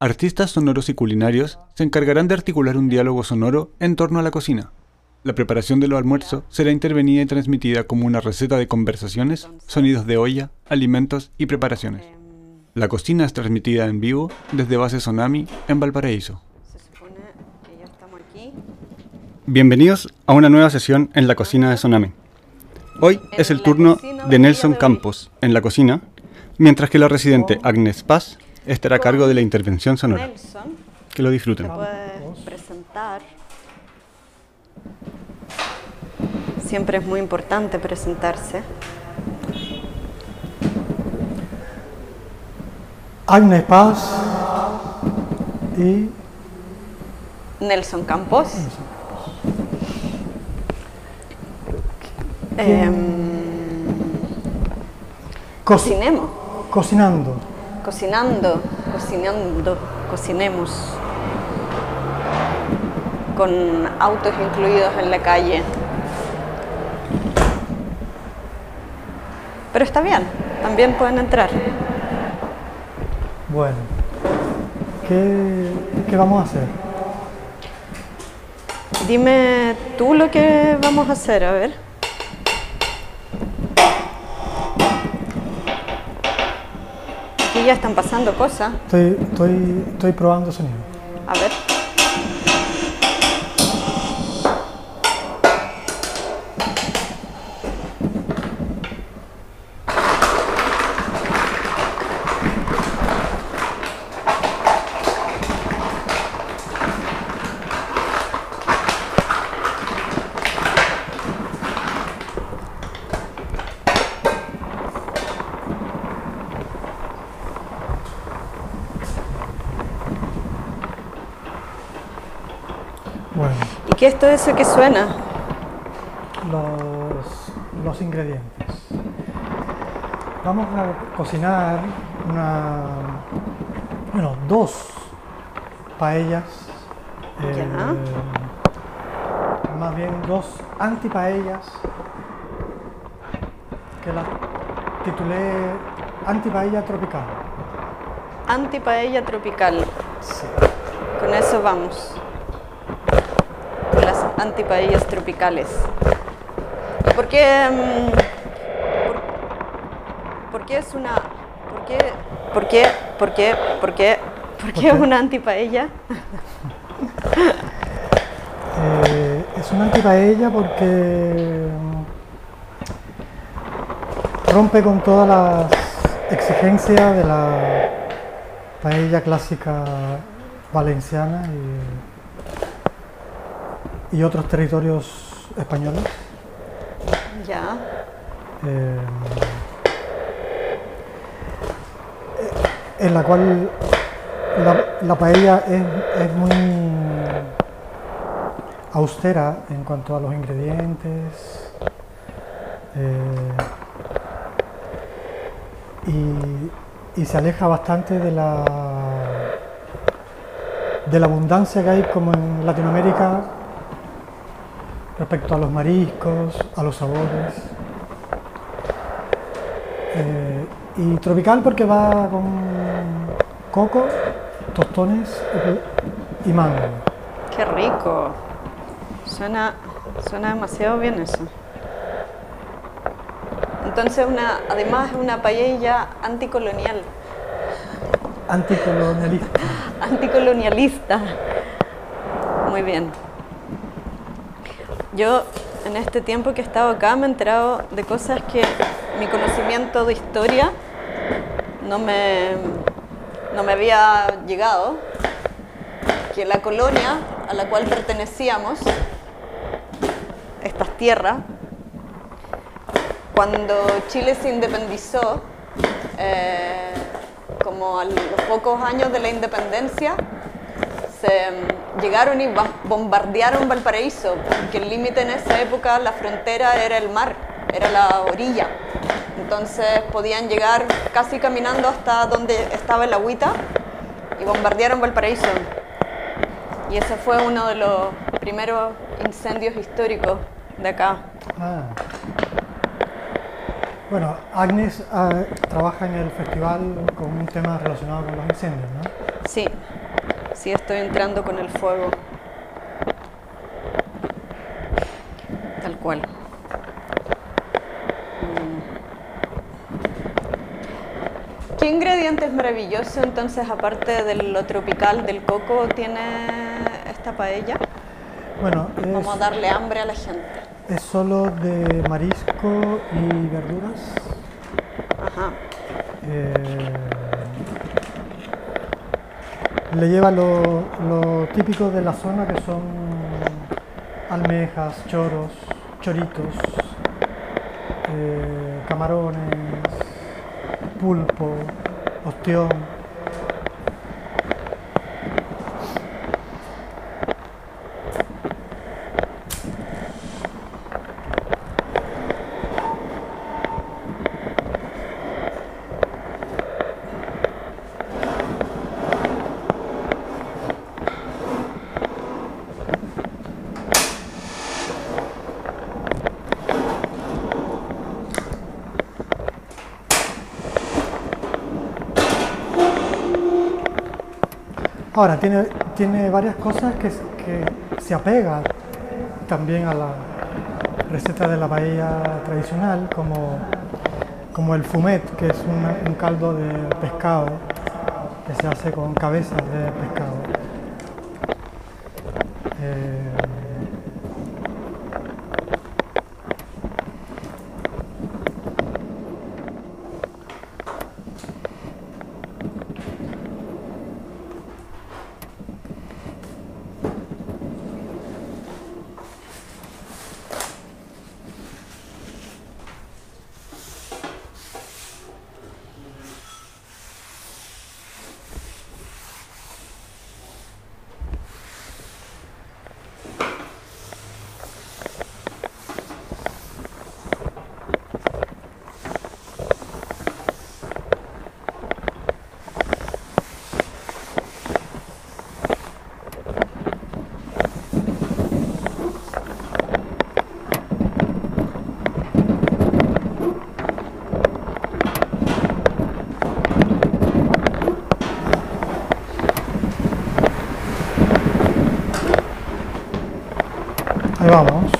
Artistas sonoros y culinarios se encargarán de articular un diálogo sonoro en torno a la cocina. La preparación de los almuerzos será intervenida y transmitida como una receta de conversaciones, sonidos de olla, alimentos y preparaciones. La cocina es transmitida en vivo desde Base Sonami en Valparaíso. Bienvenidos a una nueva sesión en la cocina de Sonami. Hoy es el turno de Nelson Campos en la cocina, mientras que la residente Agnes Paz estará a cargo de la intervención sonora. Nelson Que lo disfruten. se puede presentar. Siempre es muy importante presentarse. Agnes Paz y Nelson Campos. Em, co- cocinemos. cocinando. Cocinando, cocinando, cocinemos. Con autos incluidos en la calle. Pero está bien, también pueden entrar. Bueno, ¿qué, qué vamos a hacer? Dime tú lo que vamos a hacer, a ver. Ya están pasando cosas. Estoy, estoy, estoy probando sonido. A ver. Bueno, ¿Y qué es todo eso que suena? los, los ingredientes. Vamos a cocinar una, bueno, dos paellas. Ya. más bien dos antipaellas que las titulé antipaella tropical. Antipaella tropical. Sí. Con eso vamos. Antipaellas tropicales. ¿Por qué, mm, por, qué es una... ¿Por qué? ¿Por qué? ¿Por qué? ¿Por qué? ¿Por qué qué? una antipaella? Eh, es una antipaella porque mm, rompe con todas las exigencias de la paella clásica valenciana y, y otros territorios españoles. Ya. eh, en la cual la, la paella es, es muy austera en cuanto a los ingredientes eh, y, y se aleja bastante de la de la abundancia que hay como en Latinoamérica respecto a los mariscos, a los sabores. Eh, y tropical porque va con coco, tostones y mango. Qué rico. Suena, suena demasiado bien eso. Entonces, una, además es una paella anticolonial, Anticolonialista. anticolonialista. Muy bien. Yo en este tiempo que he estado acá me he enterado de cosas que mi conocimiento de historia no me, no me había llegado. Que la colonia a la cual pertenecíamos, estas tierras, cuando Chile se independizó, eh, como a los pocos años de la independencia, se mm, llegaron y ba- bombardearon Valparaíso, porque el límite en esa época, la frontera era el mar, era la orilla. Entonces podían llegar casi caminando hasta donde estaba el agüita y bombardearon Valparaíso. Y ese fue uno de los primeros incendios históricos de acá. Ah. Bueno, Agnes ah, trabaja en el festival con un tema relacionado con los incendios, ¿no? Sí, sí estoy entrando con el fuego. Tal cual. Mm. ¿Qué ingredientes maravillosos entonces, aparte de lo tropical del coco, tiene esta paella? Bueno, Vamos a es, darle hambre a la gente. es solo de marisco y verduras. Ajá. Eh, le lleva lo, típico de la zona que son almejas, choros, choritos, eh, camarones, pulpo, ostión. Ahora, tiene, tiene varias cosas que, que se apegan también a la receta de la paella tradicional, como, como el fumet, que es un caldo de pescado que se hace con cabezas de pescado. Vamos.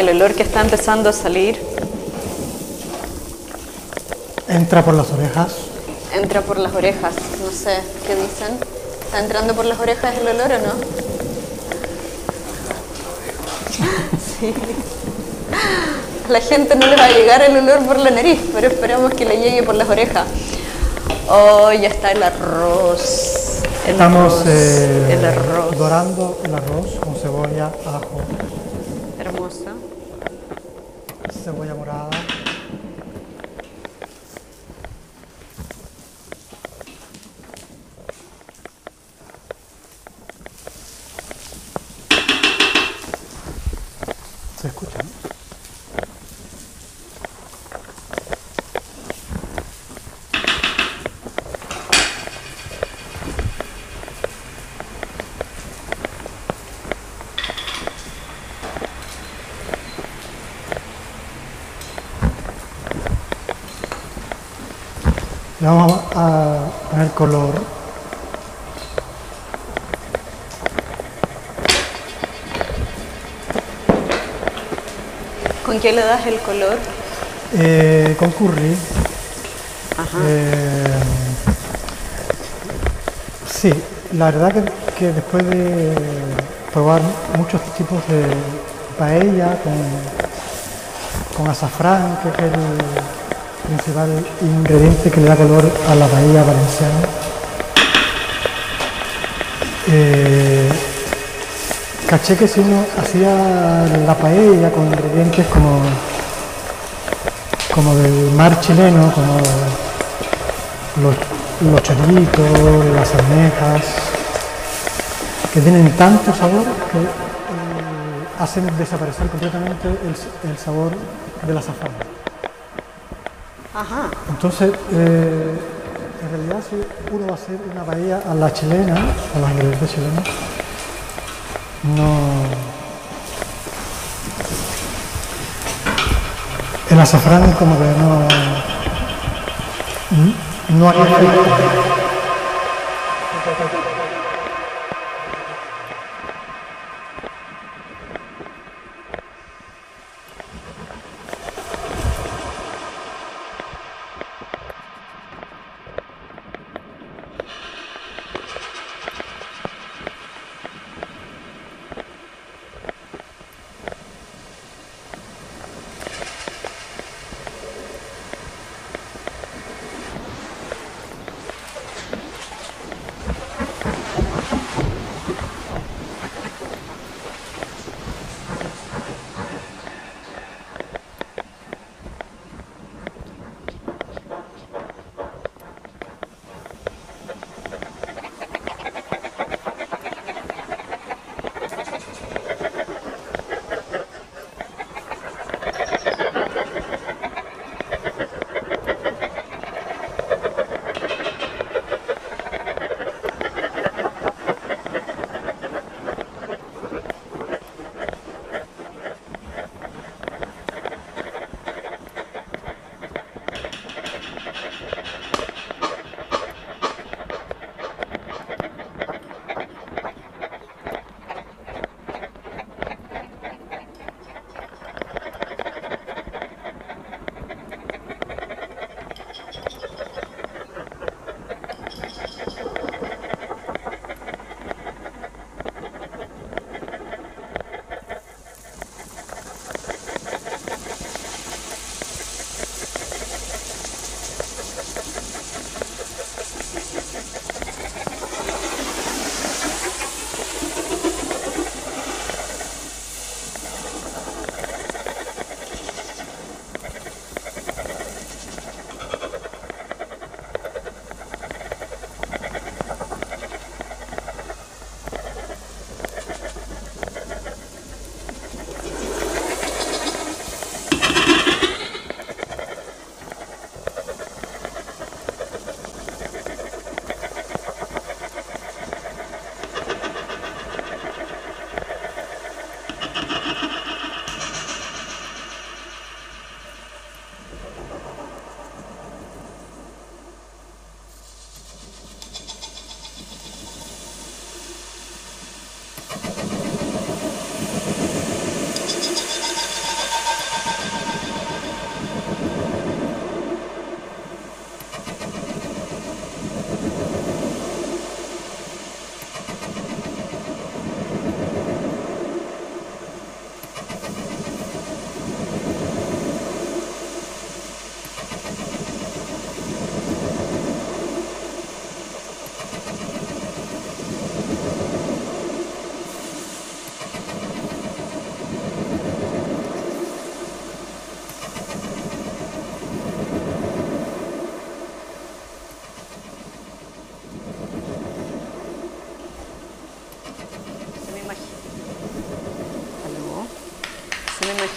El olor que está empezando a salir Entra por las orejas. entra por las orejas. No sé, ¿qué dicen? ¿Está entrando por las orejas el olor o no? Sí. A la gente no le va a llegar el olor por la nariz, pero esperamos que le llegue por las orejas. Oh, ya está el arroz. El Estamos arroz, eh, el arroz. dorando el arroz con cebolla, ajo, Hermosa. Cebolla morada. ¿Se escucha? no? Le vamos a poner color. ¿Con qué le das el color? eh, con curry. Ajá. Eh, sí, la verdad que, que después de probar muchos tipos de paella con, con azafrán, que es el principal ingrediente que le da color a la paella valenciana, eh, caché que si uno hacía la paella con ingredientes como como del mar chileno, como los, los chorritos, las almejas, que tienen tanto sabor que eh, hacen desaparecer completamente el, el sabor del azafrán. Ajá. Entonces, eh, en realidad si uno va a hacer una paella a la chilena, a los ingredientes chilenos, no... El azafrán como que no... No hay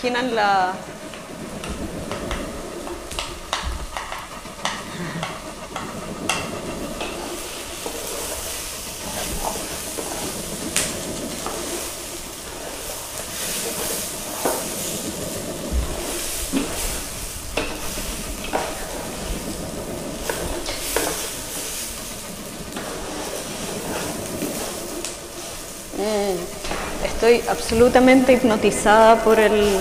imaginan la... Estoy absolutamente hipnotizada por el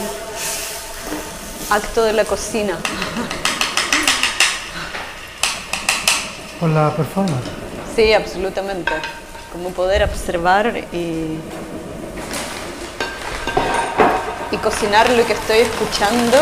acto de la cocina. Por la performance. Sí, absolutamente. Como poder observar y, y cocinar lo que estoy escuchando.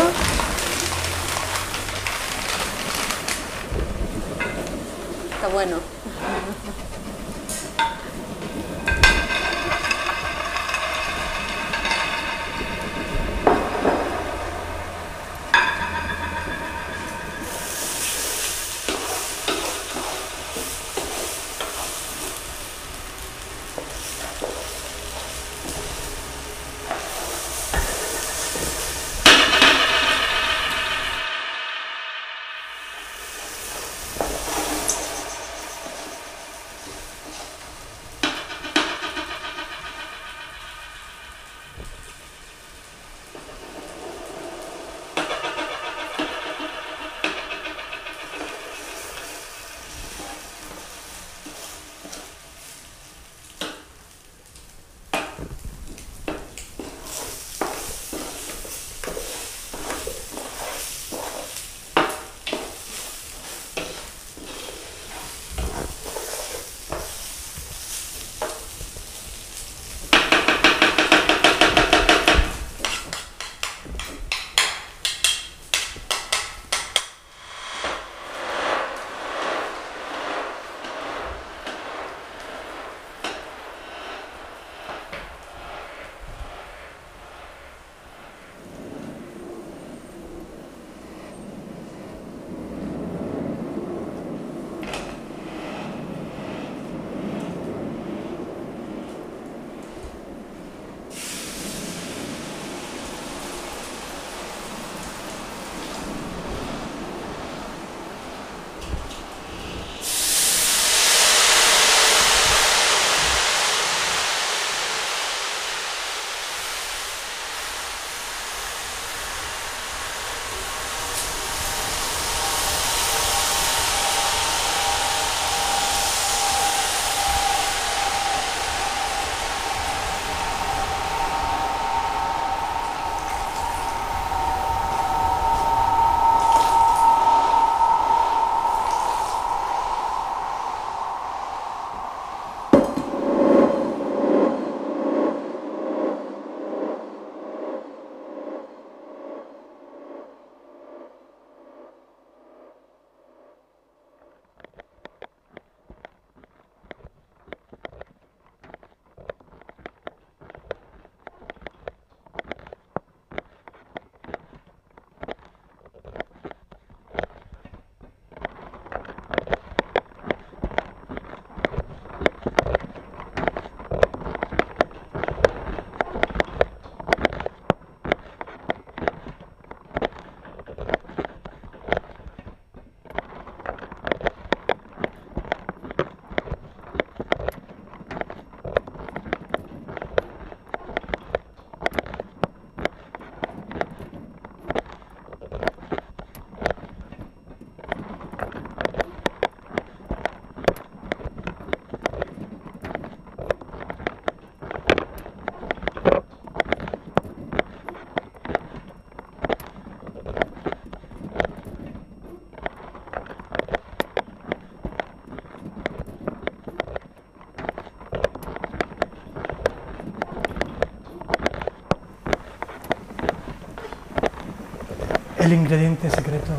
El ingrediente secreto.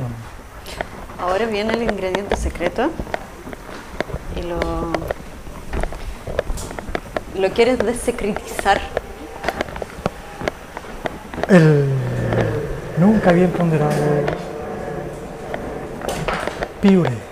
Ahora viene el ingrediente secreto y lo, lo quieres desecretizar. El nunca bien ponderado piure.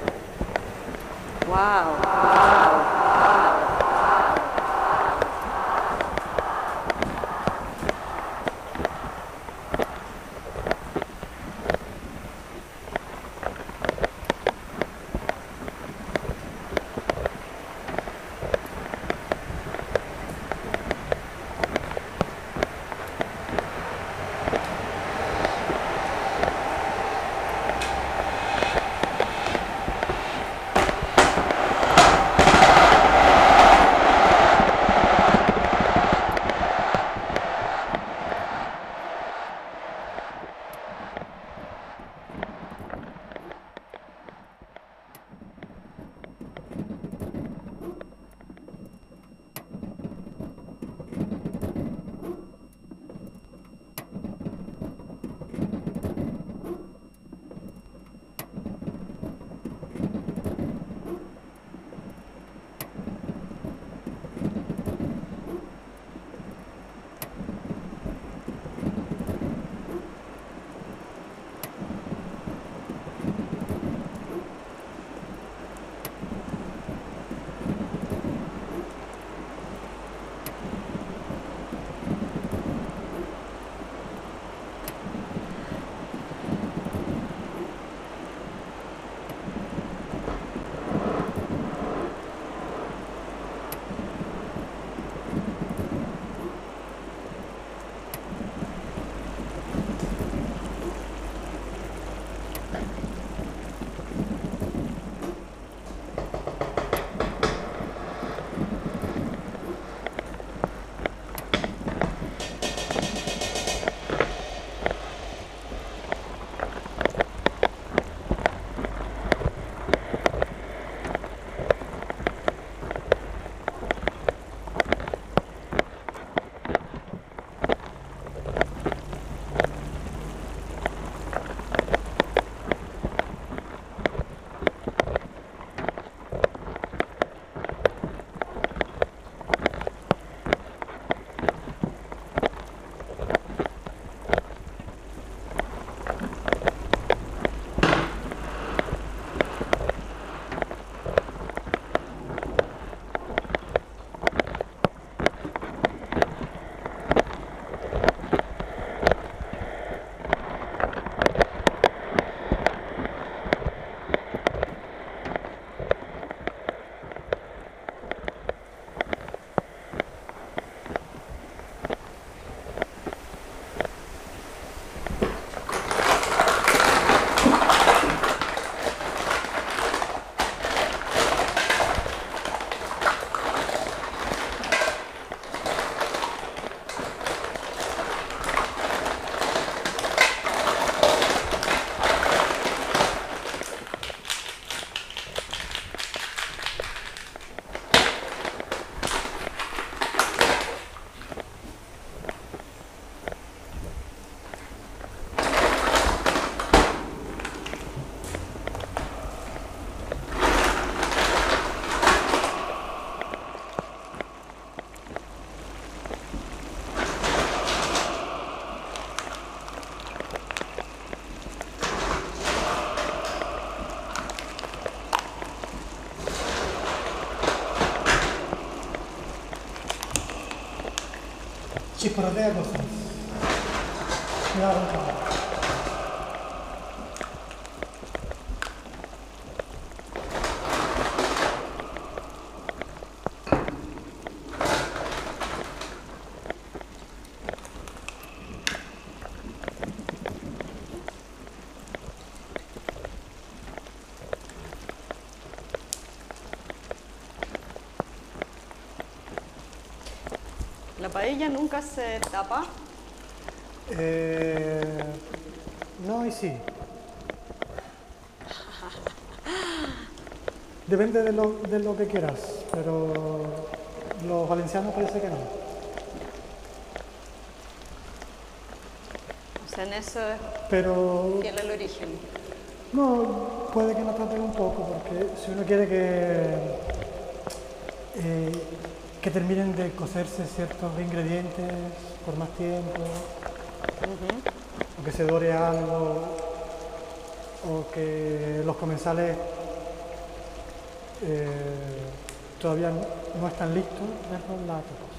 Tipo, para assim. prodeva. Con todo. La paella nunca se tapa. Eh, no y sí. Depende de lo, de lo que quieras, pero los valencianos parece que no. O sea, en eso es Pero fiel al origen. no, puede que nos tapen un poco, porque si uno quiere que, eh, que terminen de cocerse ciertos ingredientes por más tiempo, o que se dore algo, o que los comensales eh, todavía no, están listos, mejor la tapas.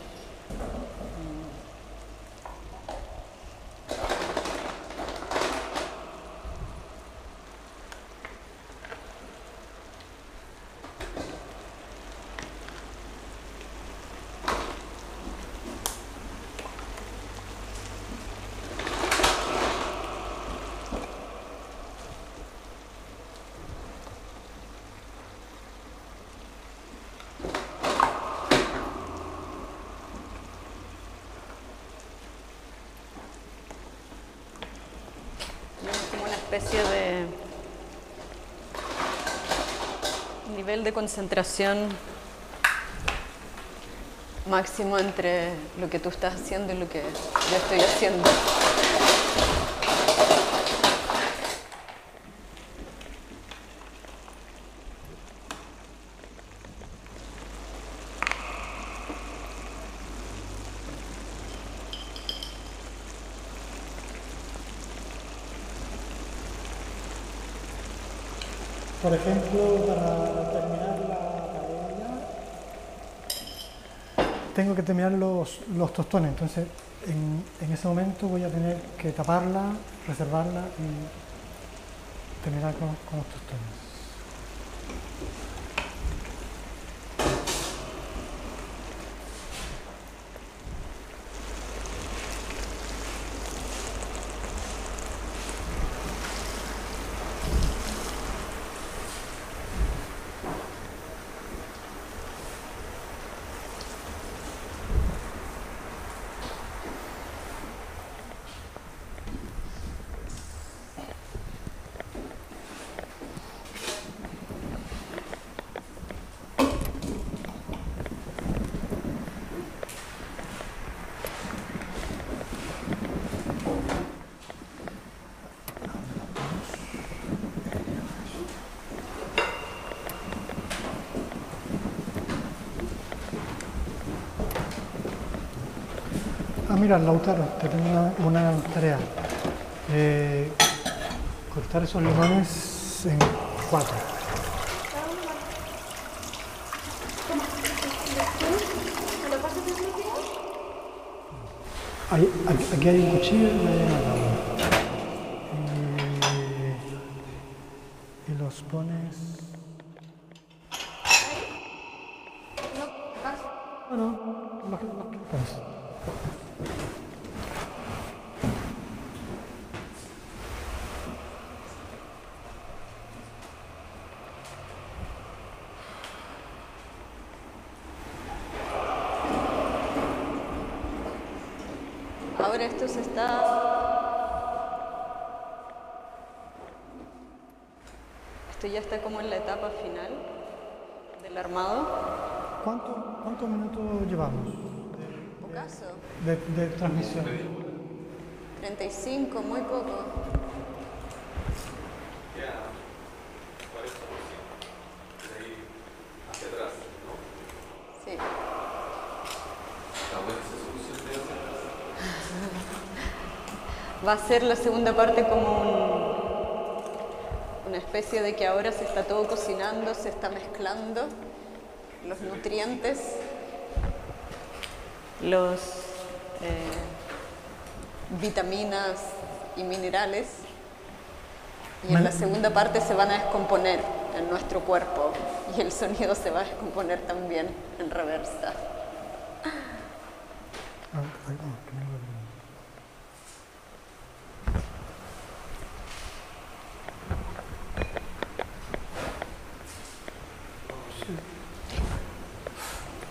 Es como una especie de nivel de concentración máximo entre lo que tú estás haciendo y lo que yo estoy haciendo. Por ejemplo, terminar la paella, tengo que terminar los, los tostones, entonces en, en ese momento voy a tener que taparla, reservarla y terminar con, con los tostones. Mira, Lautaro, te tengo una, una tarea. Eh, cortar esos limones en cuatro. Ahí- aquí, hay un cuchillo y tabla. Y, y los pones... Bueno, los que- los que pones. Ahora esto se está... Esto ya está como en la etapa final del armado. ¿Cuánto- ¿Cuántos minutos llevamos ¿Ocaso? De, de transmisión? 35, muy poco. Sí. Va a ser la segunda parte como un- una especie de que ahora se está todo cocinando, se está mezclando los nutrientes, los eh, vitaminas y minerales y en la segunda parte se van a descomponer en nuestro cuerpo y el sonido se va a descomponer también en reversa.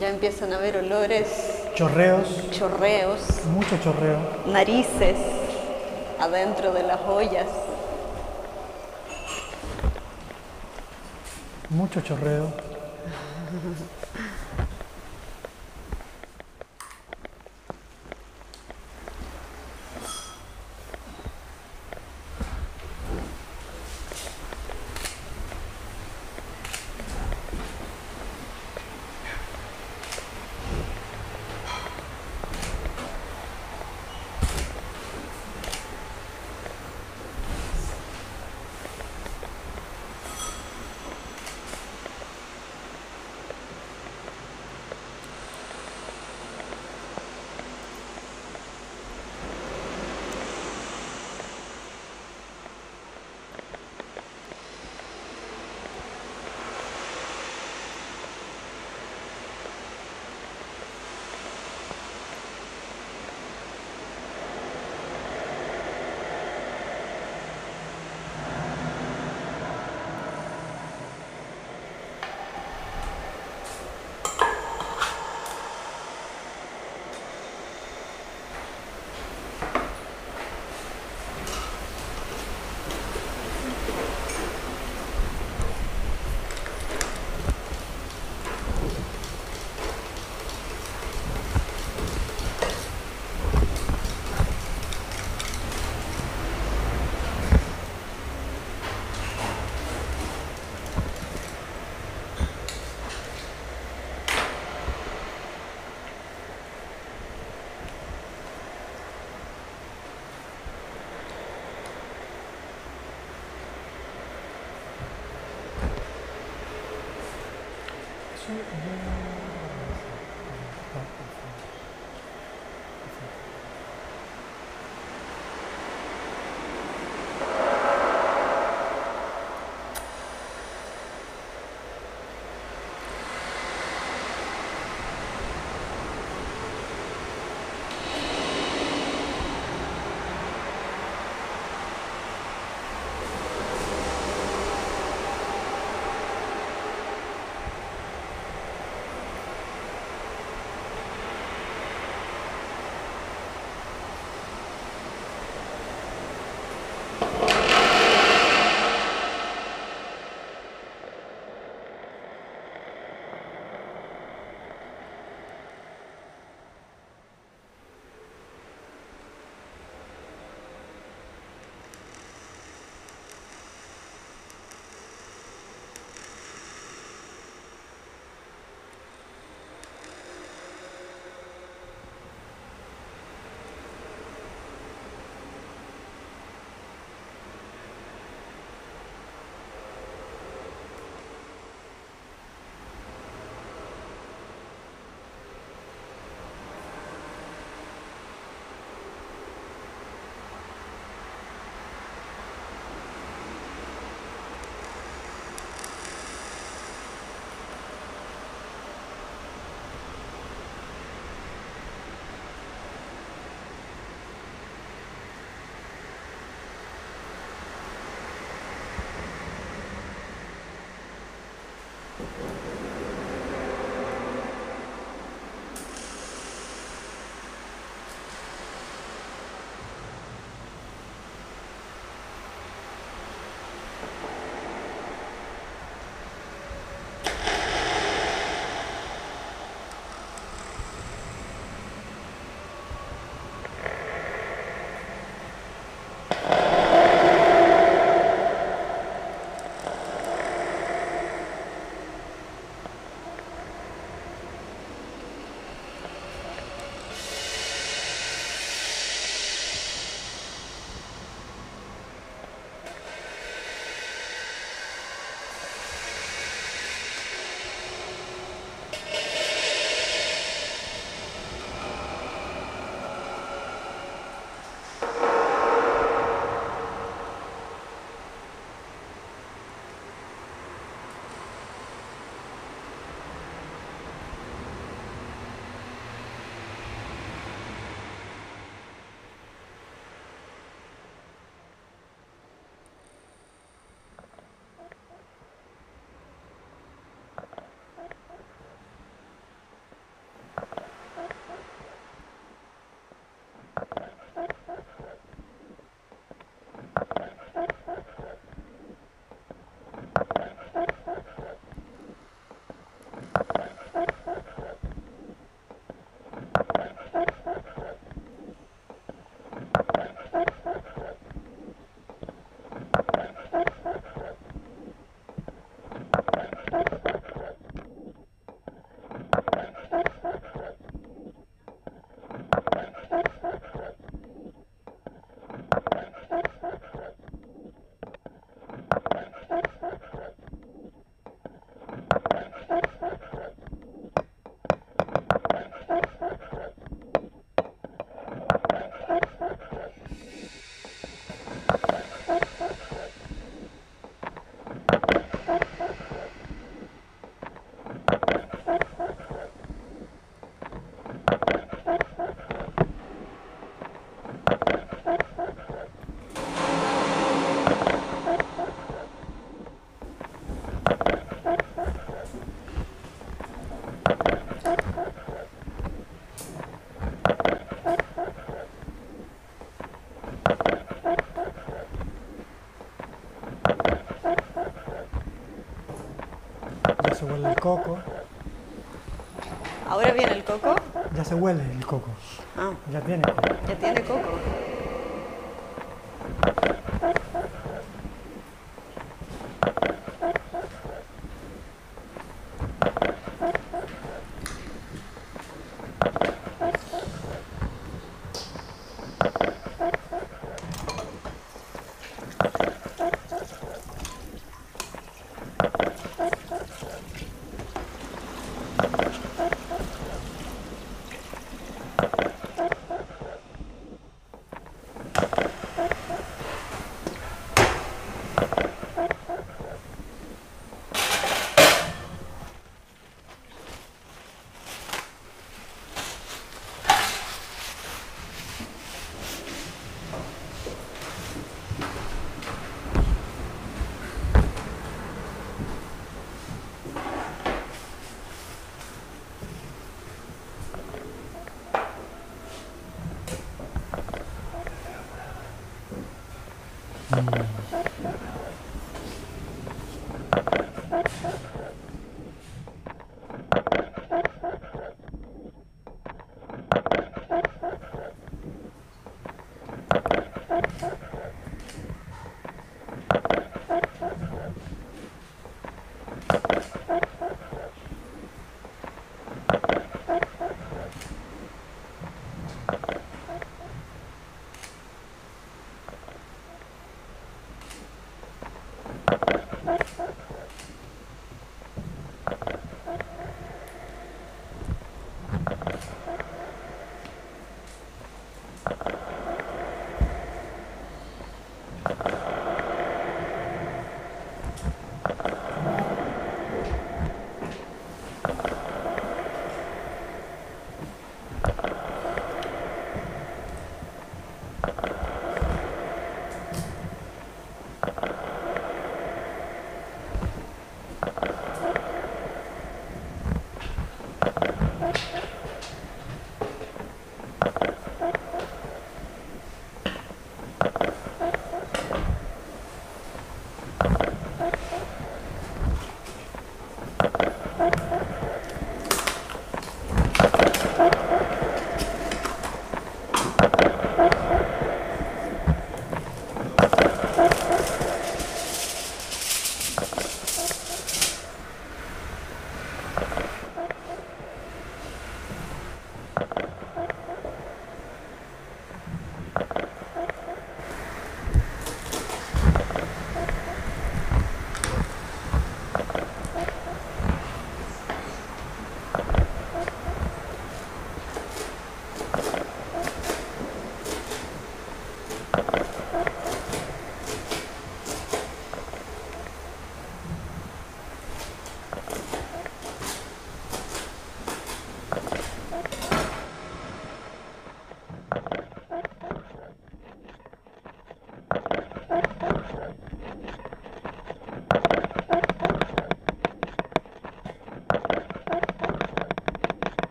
Ya empiezan a haber olores, Chorreos, chorreos, mucho chorreo. narices adentro de las ollas. Mucho chorreo. se huele el coco, Ahora viene el coco. ya se huele el coco, Ah, ya tiene coco. ya tiene coco.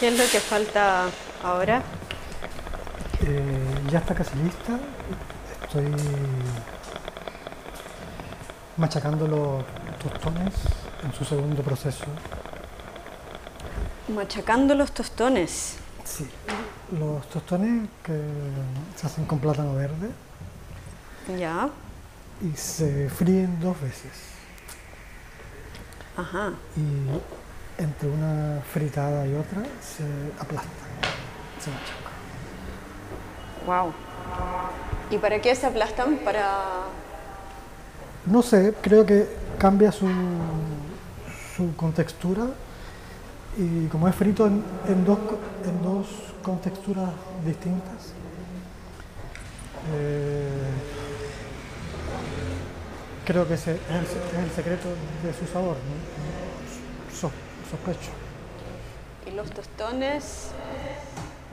¿Qué es lo que falta ahora? Eh, ya está casi lista. Estoy machacando los tostones en su segundo proceso. Machacando los tostones. Sí. Los tostones que se hacen con plátano verde Ya. y se fríen dos veces. Ajá. Y entre una fritada y otra se aplastan, se machacan. Wow. ¿Y para qué se aplastan? Para. No sé, creo que cambia su, su contextura y como es frito en, en dos, en dos contexturas distintas, eh, creo que ese es el, es el secreto de su sabor, ¿no? So- sospecho. ¿Y los tostones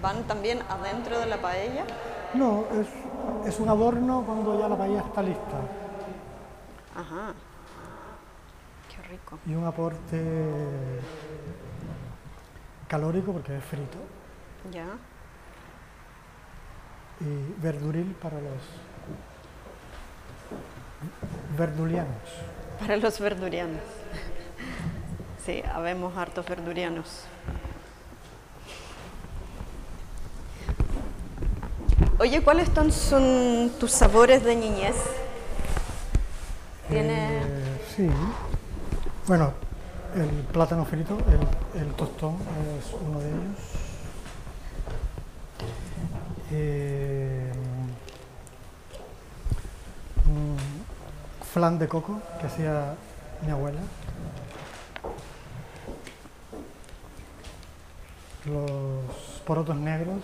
van también adentro de la paella? No, es, es un adorno cuando ya la paella está lista Ajá. Qué rico. y un aporte calórico porque es frito. Ya. y verduril para los verdulianos. Para los verdurianos. Sí, habemos hartos verdurianos. Oye, ¿cuáles son tus sabores de niñez? Tiene... Eh, sí. Bueno, el plátano frito, el, el tostón es uno de ellos. Eh, mm, flan de coco que hacía mi abuela. Los porotos negros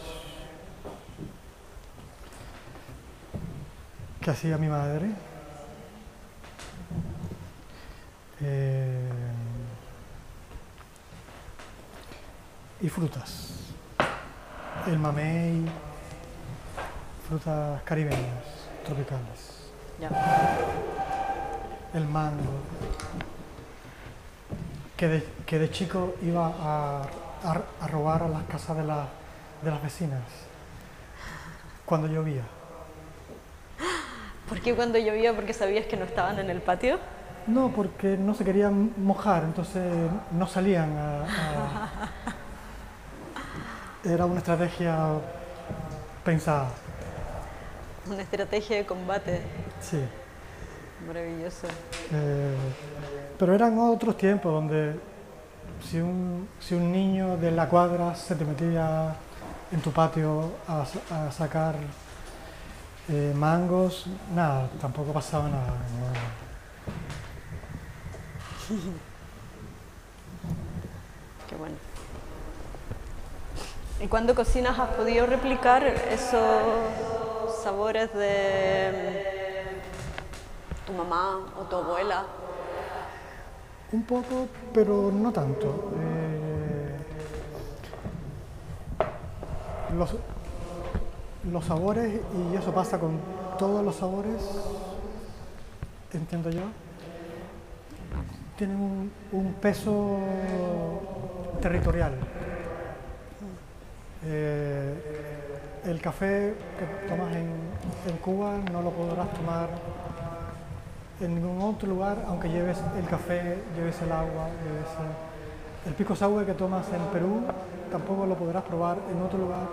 que hacía mi madre. Eh, y frutas. El mamey, frutas caribeñas, tropicales. Ya. El mango. Que de, que de chico iba a, a- a robar a las casas de, la- de las vecinas cuando llovía. ¿Por qué cuando llovía? Porque sabías que no estaban en el patio. No, porque no se querían mojar, entonces no salían a- a- Era una estrategia pensada, Una estrategia de combate sí. maravilloso. Eh, pero eran otros tiempos donde si un, si un niño de la cuadra se te metía en tu patio a, a sacar eh, mangos, nada, tampoco pasaba nada. Qué bueno. ¿Y cuando cocinas has podido replicar esos sabores de mm, tu mamá o tu abuela? Un poco, pero no tanto. Eh, los, los sabores, y eso pasa con todos los sabores, entiendo yo, tienen un, peso territorial. Eh, el café que tomas en, en Cuba no lo podrás tomar en ningún otro lugar, aunque lleves el café, lleves el agua, lleves el, el pico sour que tomas en Perú, tampoco lo podrás probar en otro lugar,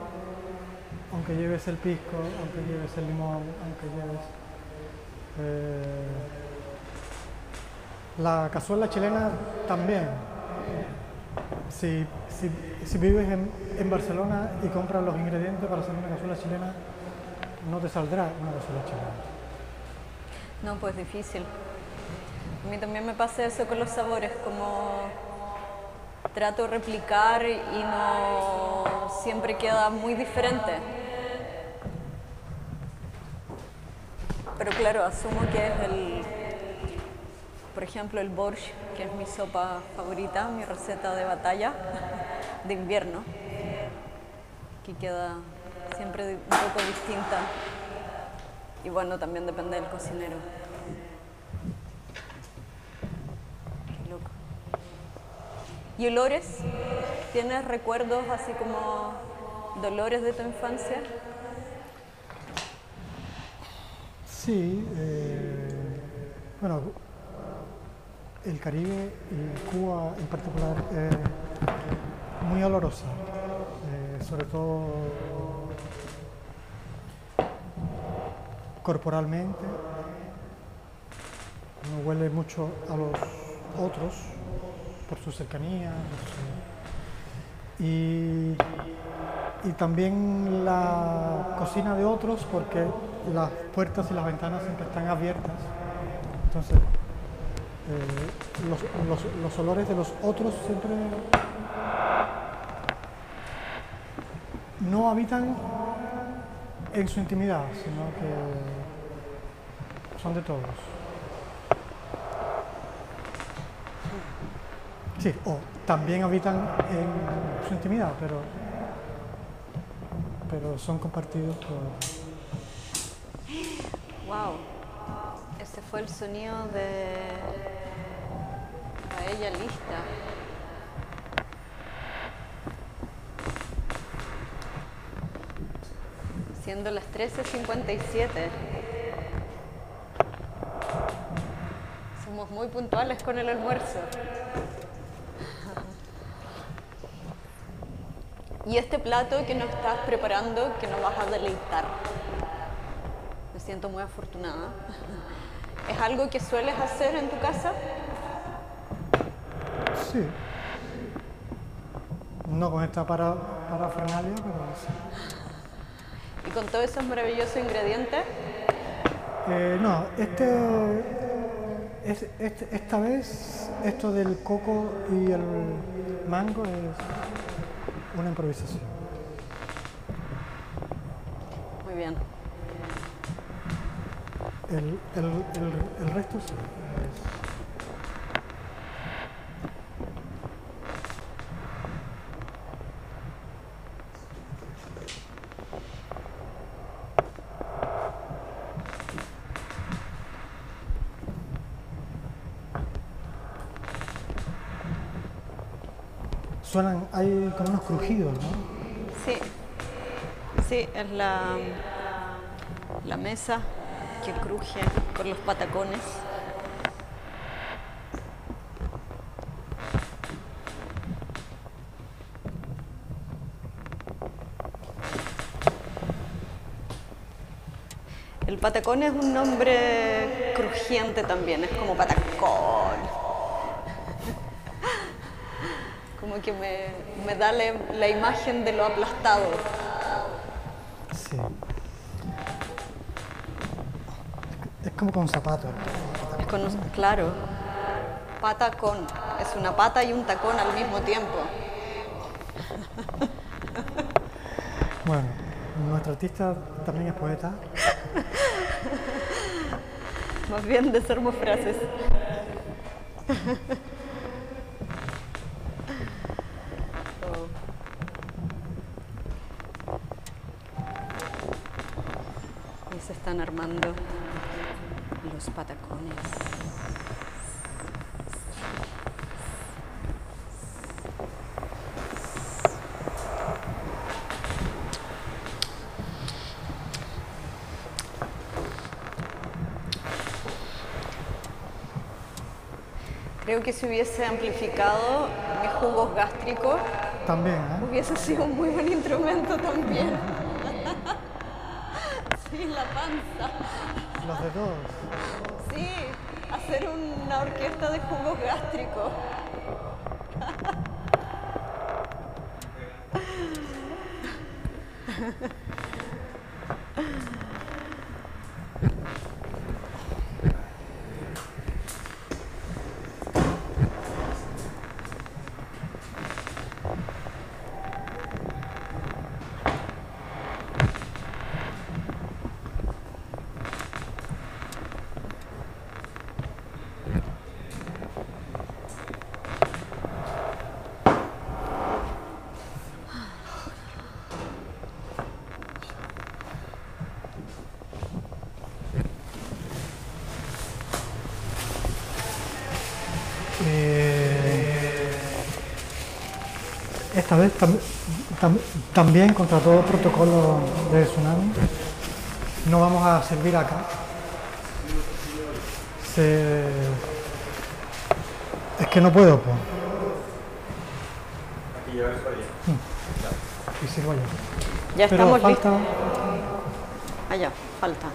aunque lleves el pisco, aunque lleves el limón, aunque lleves... eh, la cazuela chilena también. Si, si, si vives en, en Barcelona y compras los ingredientes para hacer una cazuela chilena, no te saldrá una cazuela chilena. No, pues difícil. A mí también me pasa eso con los sabores, como trato de replicar y no siempre queda muy diferente. Pero claro, asumo que es el, por ejemplo, el borscht, que es mi sopa favorita, mi receta de batalla de invierno, que queda siempre un poco distinta. Y bueno, también depende del cocinero. Qué loco. ¿Y olores? ¿Tienes recuerdos así como dolores de tu infancia? Sí, eh, bueno, el Caribe y Cuba en particular es muy olorosa, eh, sobre todo corporalmente. Uno huele mucho a los otros por su cercanía. Y, y también la cocina de otros porque las puertas y las ventanas siempre están abiertas. Entonces, eh, los, los- los olores de los otros siempre no habitan en su intimidad, sino que son de todos. Sí, o también habitan en su intimidad, pero, pero son compartidos por... Wow. Ese fue el sonido de paella lista. Siendo las 13.57. Somos muy puntuales con el almuerzo. Y este plato que nos estás preparando, que nos vas a deleitar. Me siento muy afortunada. ¿Es algo que sueles hacer en tu casa? Sí. No con esta para, parafernalia, pero sí. Y con todos esos maravillosos ingredientes, Eh, no, este, es- este- esta vez esto del coco y el mango es una improvisación. muy bien. El, el- el- el resto sí. Suenan, hay como unos crujidos, ¿no? Sí, sí, es la, la mesa que cruje con los patacones. El patacón es un nombre crujiente también, es como patacón. Como que me, me da la, la imagen de lo aplastado. Sí. Es como con zapatos. Es con un- claro, patacón. Es una pata y un tacón al mismo tiempo. Bueno, nuestro artista también es poeta. Más bien desarmo frases. Oh. Y se están armando los patacones. Creo que si hubiese amplificado mis jugos gástricos, También, ¿eh? hubiese sido un muy buen instrumento también. Sí, la panza. Los dedos. Sí, hacer una orquesta de jugos gástricos. Esta vez tam- tam- también contra todo protocolo de tsunami no vamos a servir acá. Se- Es que no puedo, pues. Y sirvo yo. Ya Pero estamos falta... listos. Allá, falta.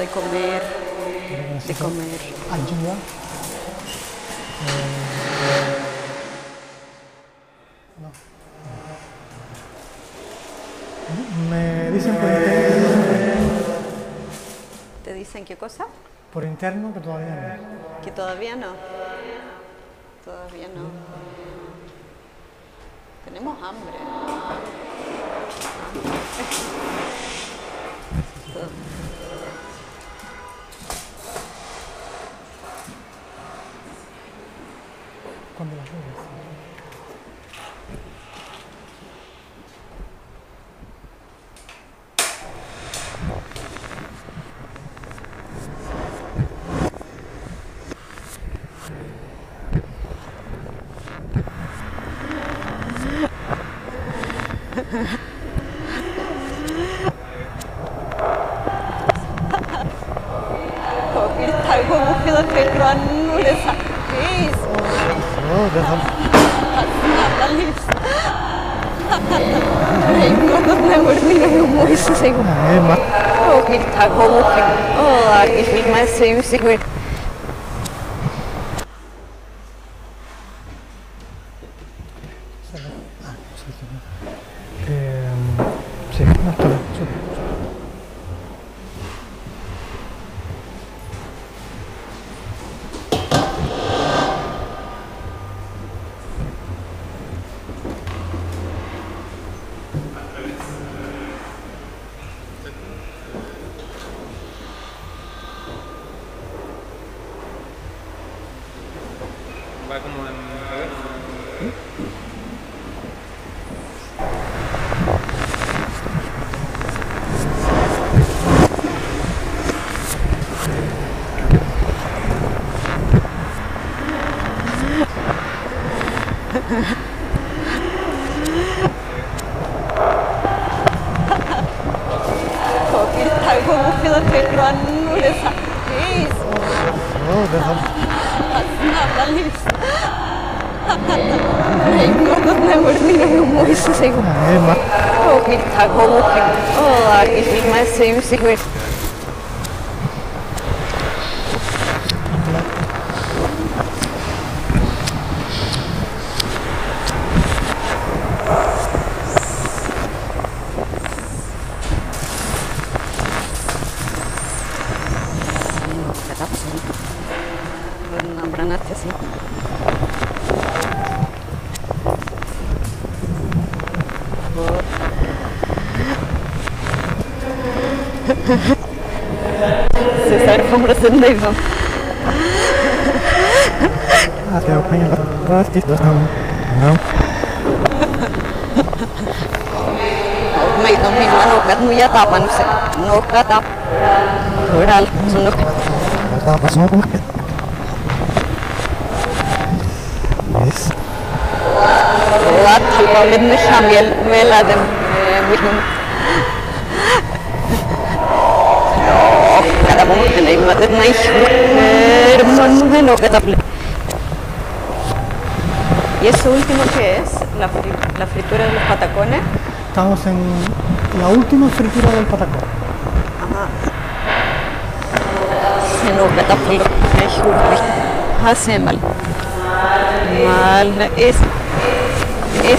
De comer, de comer. ayuda. Eh, no. Me dicen por interno, ¿Te dicen qué cosa? por interno que todavía no. Que todavía no. Todavía no. Tenemos hambre. Ay, no, me volví muy seguro. Eh, ma- César unbelievable. Meitä on minua nukat, mun jätapan se nukata. Voidaan sun nukat. Jätapas nukat. Yes. Lattu, kun minne Samuel, meillä on minun hermano de ¿Y eso último qué es? ¿La, fri la fritura de los patacones? Estamos en la última fritura del patacón. Ajá. Hasse mal. Mal es es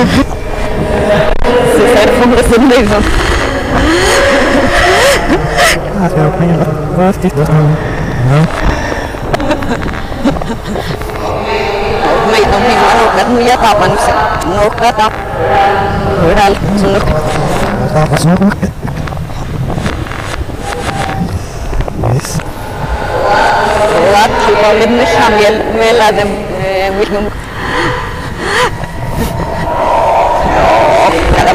C'est ça le fond de son maison. Mấy ông mình nó nộp đất nuôi giá tao bằng sẽ nộp đất tao Rồi ra xuống nước Tao có xuống nước Yes Rồi là chúng ta lên nước xa miền Mê là dầm Mê là dầm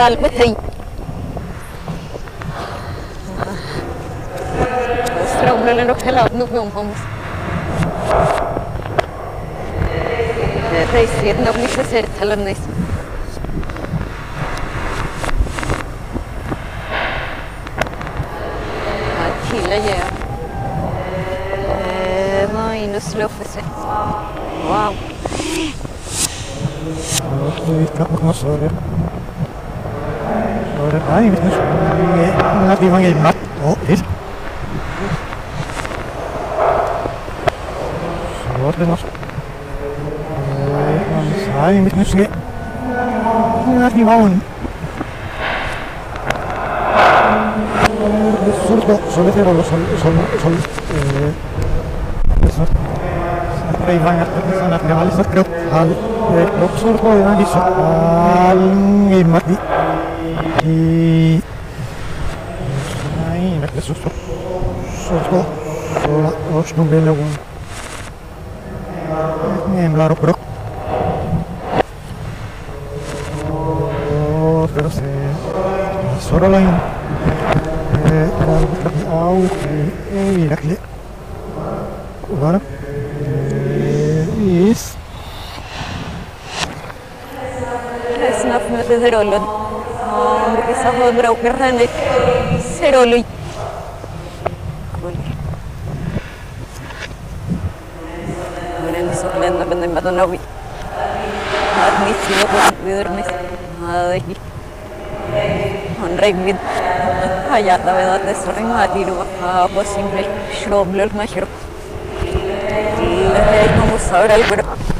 مازال مثلي استراوم لنا نروح هلا بنوب يومهم رئيس يدنا بنكسر تهلا نيسي La Voilà. Bisa hodra ukarane. Seroli. Miren sorprenda benda madanawi. Adni sino ko vidurnis. Adhi. Honrei vid. Hayata vedat desring hadiru. Abo simple shroblul mashro. Como saber algo. När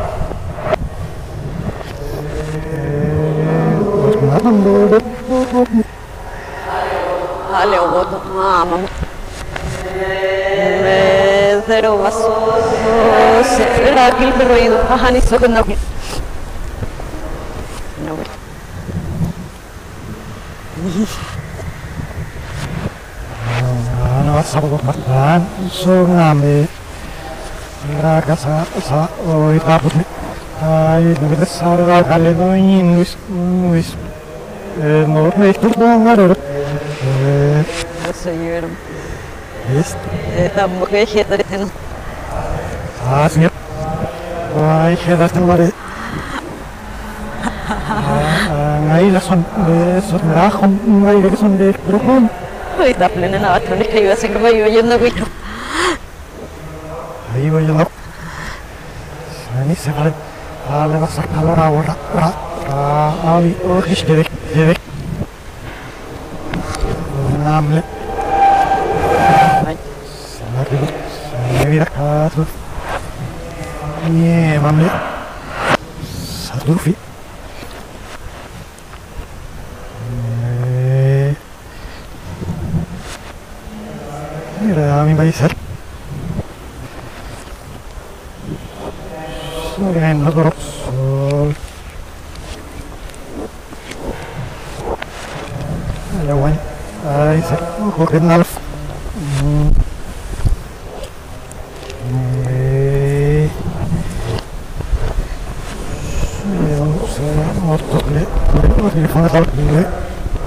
ruido ahani so no oi tapos ni ay nagda sa ra eh Señor, ist esta mujer que está diciendo, ah señor ay que das no vale Ngai la son de son rajon ngai de son de grupon Uy, da plena na batone que iba a ser como iba yendo güiro. Ahí voy yo. Ni se vale. Vale, vas a calar ahora. Ra, ra, abi, o hiç gerek, gerek. Önemli. Ay. Sana bir, sana bir katu. Niye, mamle? Sadufi. Eh. Mira, mi país. Sorry, no drop sol. Ada wan. Ay, sa ko kenal. Eh. Yo sé, otro le, le, le, fue le.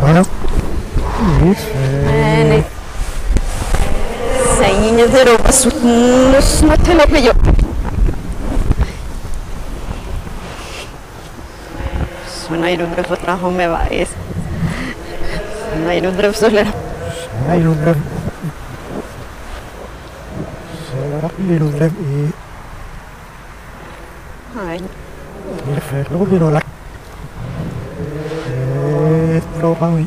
Bueno. Ene. Sei niño de ropa, su, no, no te lo pillo. Un grafo trabajo me va es. Suena ir un grafo solera. Ay, lu lem. Será que lu lem y Ay, le fer lu di la. Eh, lo pa mi.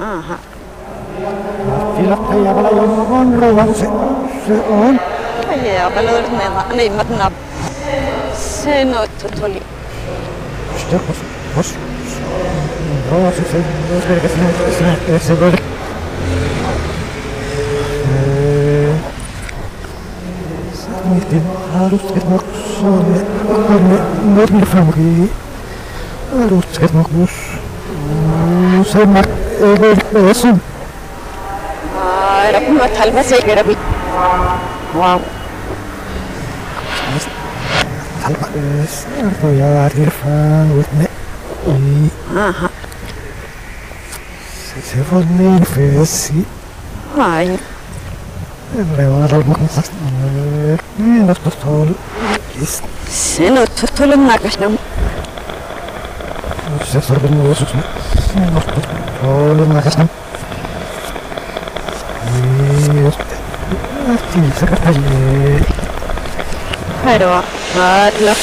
Ajá. Tila kaya pala yung on bang se se on. Apelo del nena, nei matna. Se no tutoli. Wow. Talba es voy a dar irfan with me. Ajá. se se ni fesi. Ay, Le va a dar algo más. Los postol. Es se no tutoli nakas nam. se sorben los sus. Los postol en la casa. Y Aquí se cae. Pero, ah, la.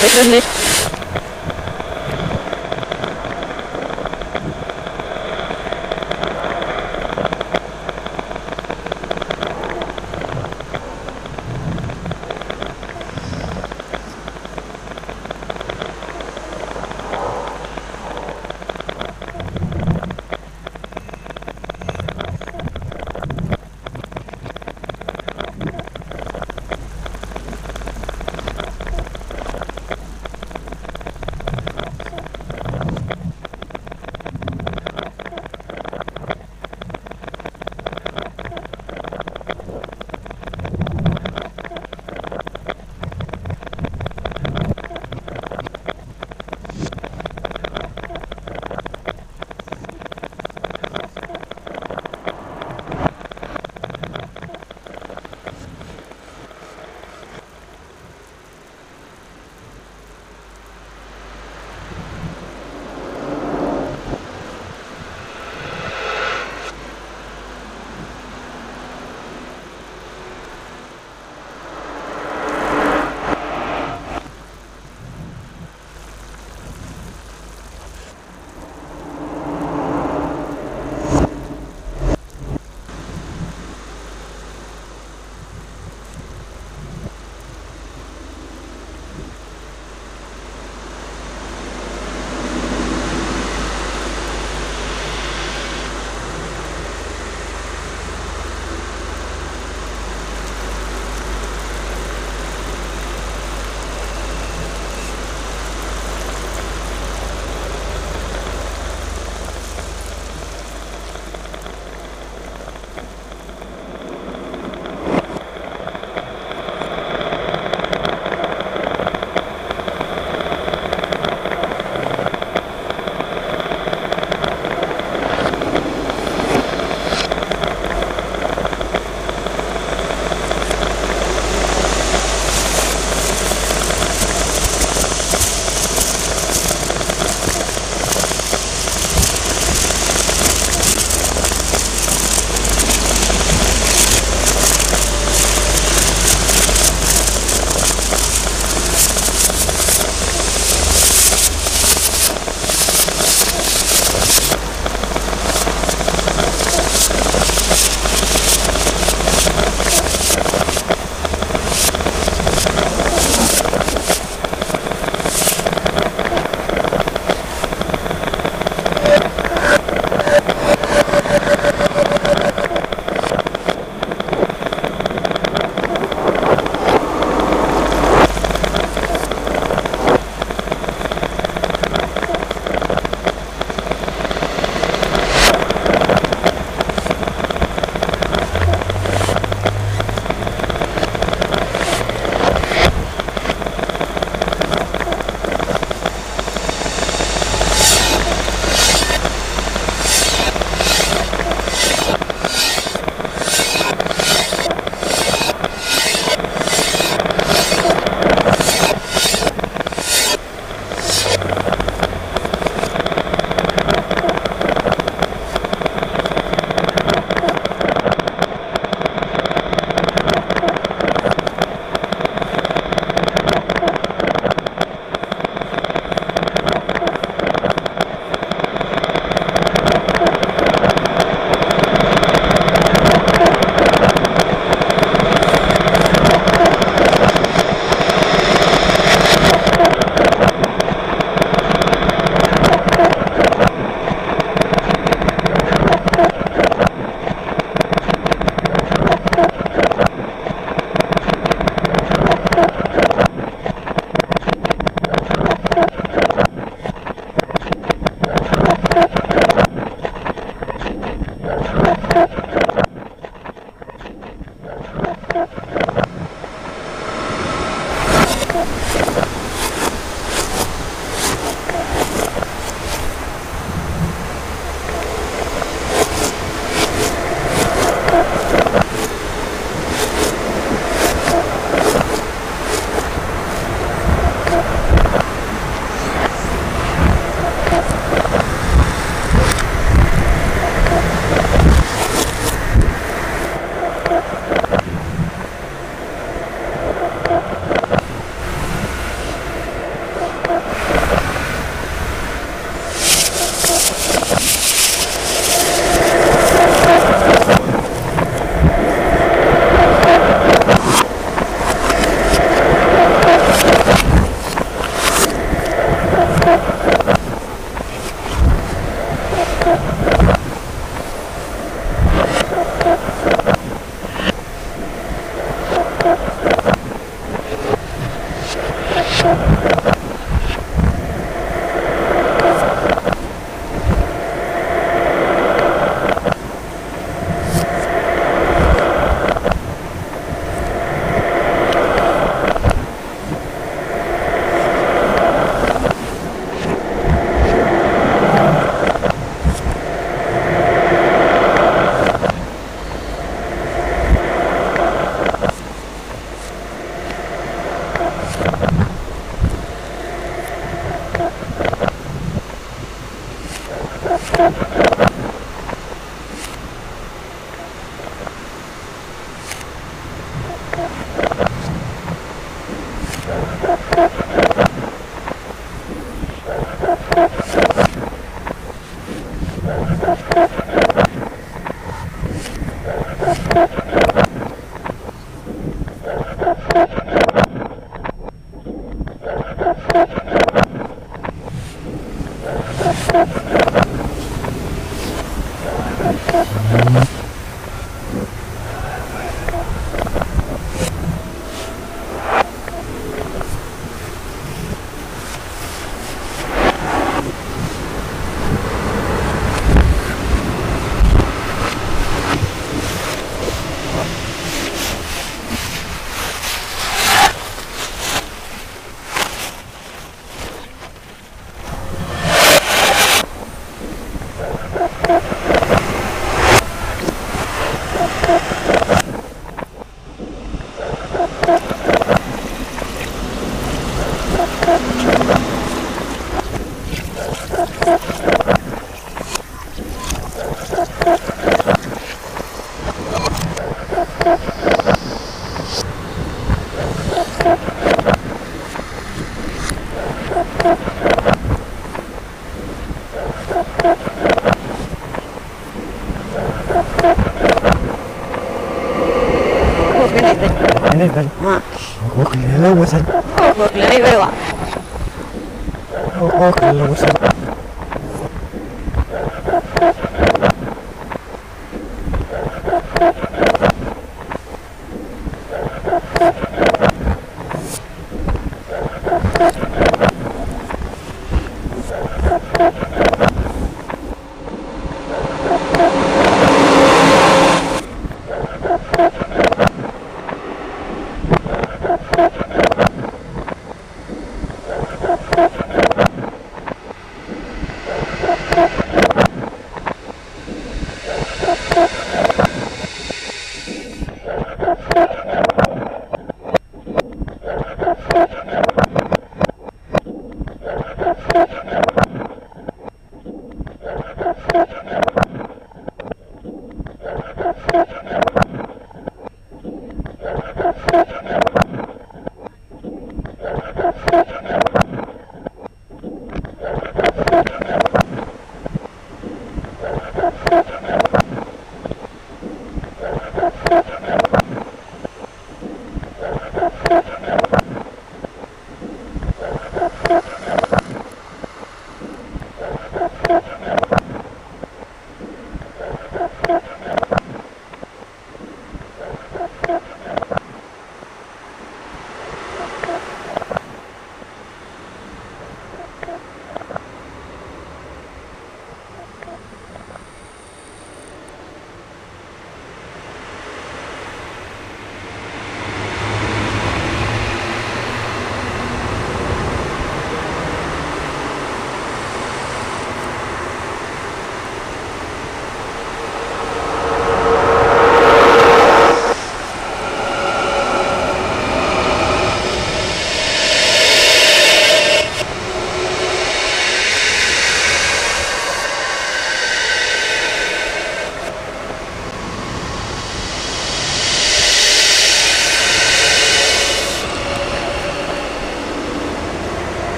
Ha, ha, ha.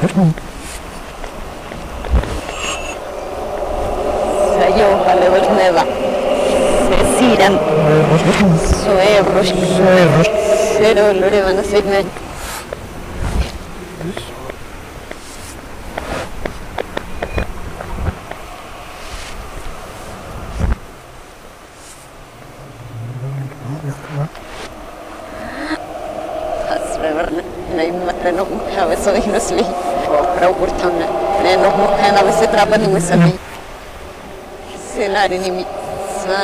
Thank you.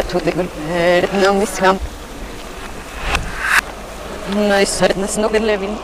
to the good, no, Miss Camp. No, certainly, no, living.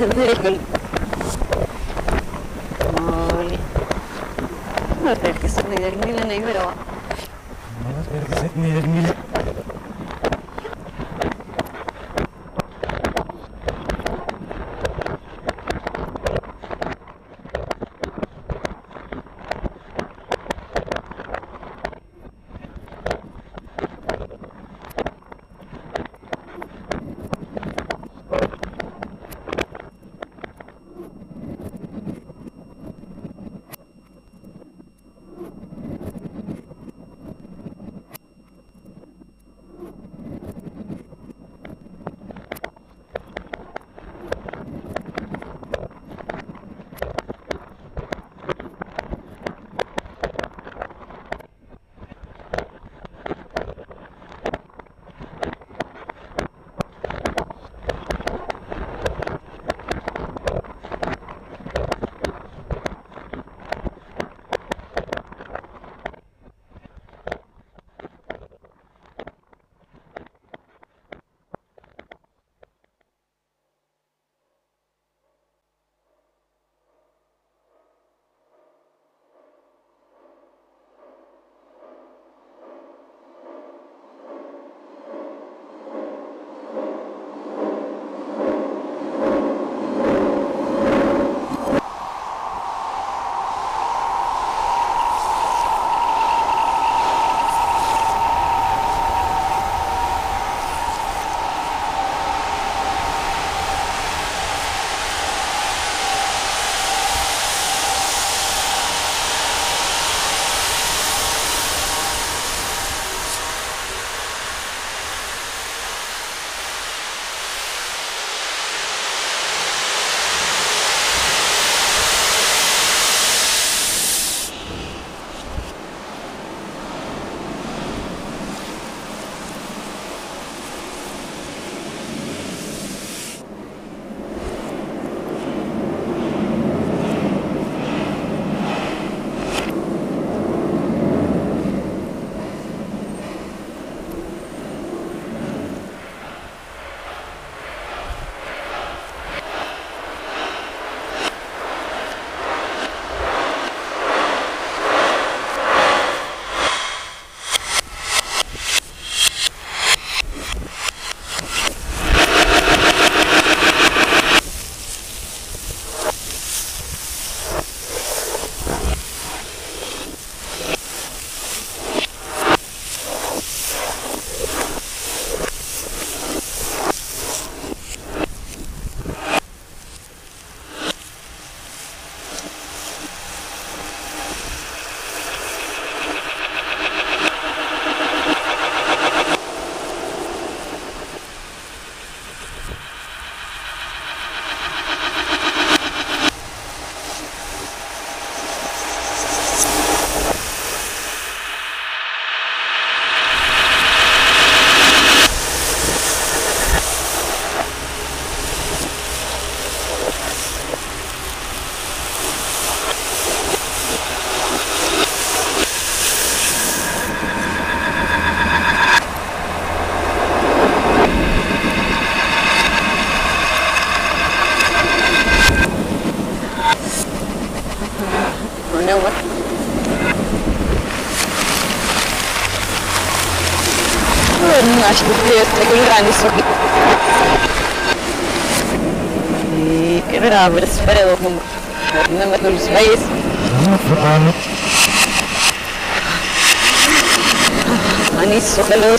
Se deje. Oli. No creo que se me ni la pero acho que tem que entrar nisso aqui. E que verá, ver se espera do como. Não me dou os beijos. Anis och eller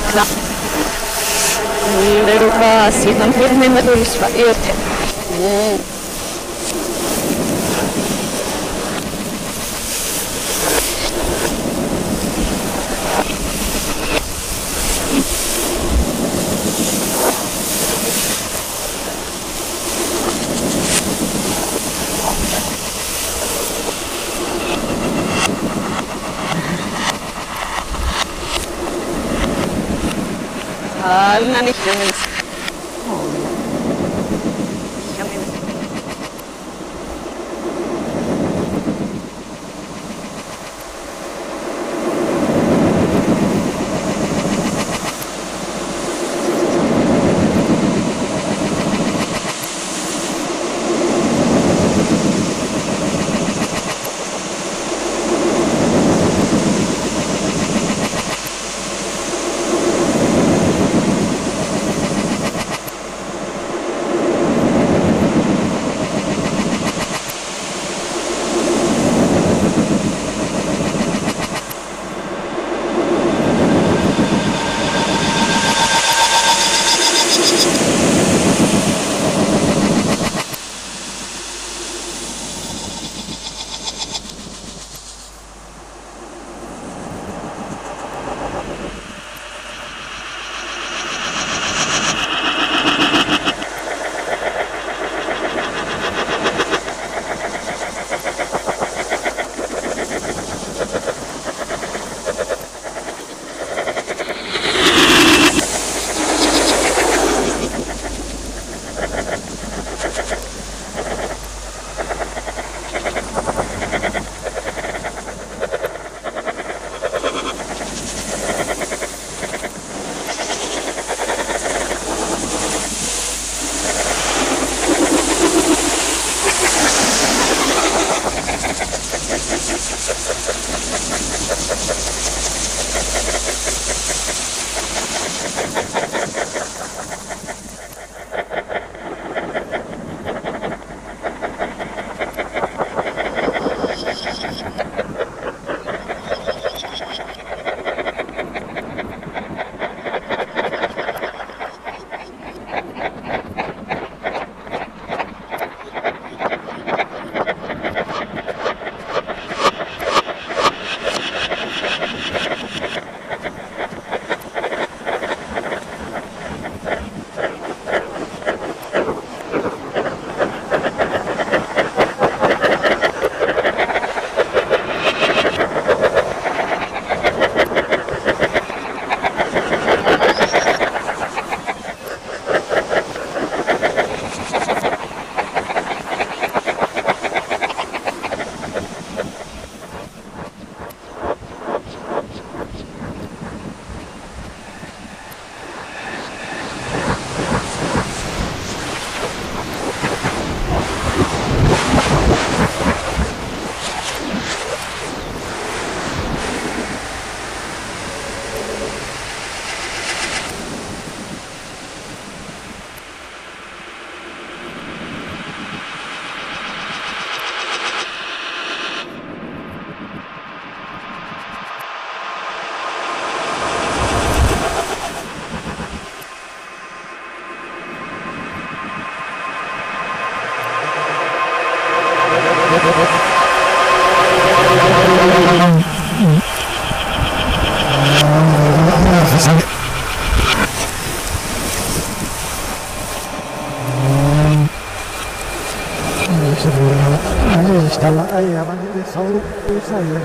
そううるさいよよ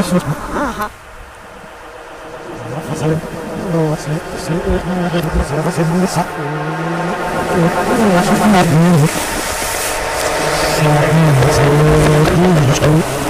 いしょあはそれの忘れそれを考えるとそれが全部さうん